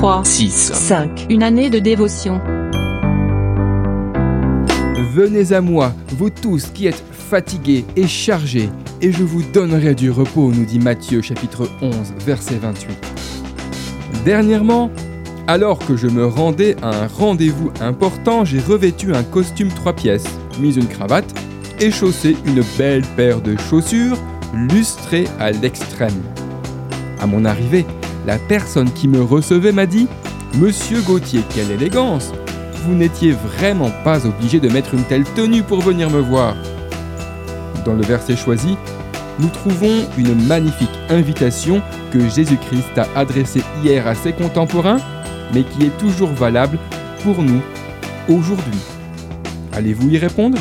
3, 6, 5. Une année de dévotion. Venez à moi, vous tous qui êtes fatigués et chargés, et je vous donnerai du repos, nous dit Matthieu chapitre 11, verset 28. Dernièrement, alors que je me rendais à un rendez-vous important, j'ai revêtu un costume trois pièces, mis une cravate et chaussé une belle paire de chaussures lustrées à l'extrême. À mon arrivée, la personne qui me recevait m'a dit Monsieur Gauthier, quelle élégance Vous n'étiez vraiment pas obligé de mettre une telle tenue pour venir me voir. Dans le verset choisi, nous trouvons une magnifique invitation que Jésus-Christ a adressée hier à ses contemporains, mais qui est toujours valable pour nous aujourd'hui. Allez-vous y répondre?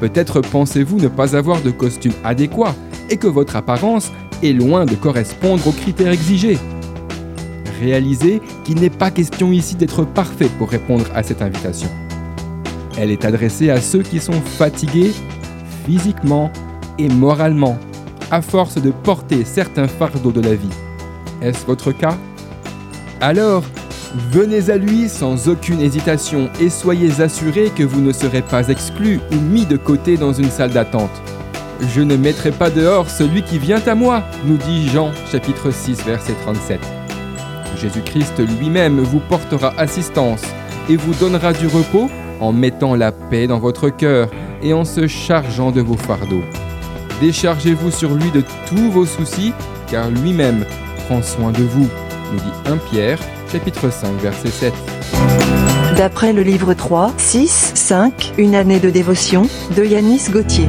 Peut-être pensez-vous ne pas avoir de costume adéquat et que votre apparence est loin de correspondre aux critères exigés. Réalisez qu'il n'est pas question ici d'être parfait pour répondre à cette invitation. Elle est adressée à ceux qui sont fatigués physiquement et moralement, à force de porter certains fardeaux de la vie. Est-ce votre cas? Alors, venez à lui sans aucune hésitation et soyez assurés que vous ne serez pas exclus ou mis de côté dans une salle d'attente. Je ne mettrai pas dehors celui qui vient à moi, nous dit Jean chapitre 6 verset 37. Jésus-Christ lui-même vous portera assistance et vous donnera du repos en mettant la paix dans votre cœur et en se chargeant de vos fardeaux. Déchargez-vous sur lui de tous vos soucis, car lui-même prend soin de vous, nous dit 1 Pierre, chapitre 5, verset 7. D'après le livre 3, 6, 5, Une année de dévotion, de Yanis Gauthier.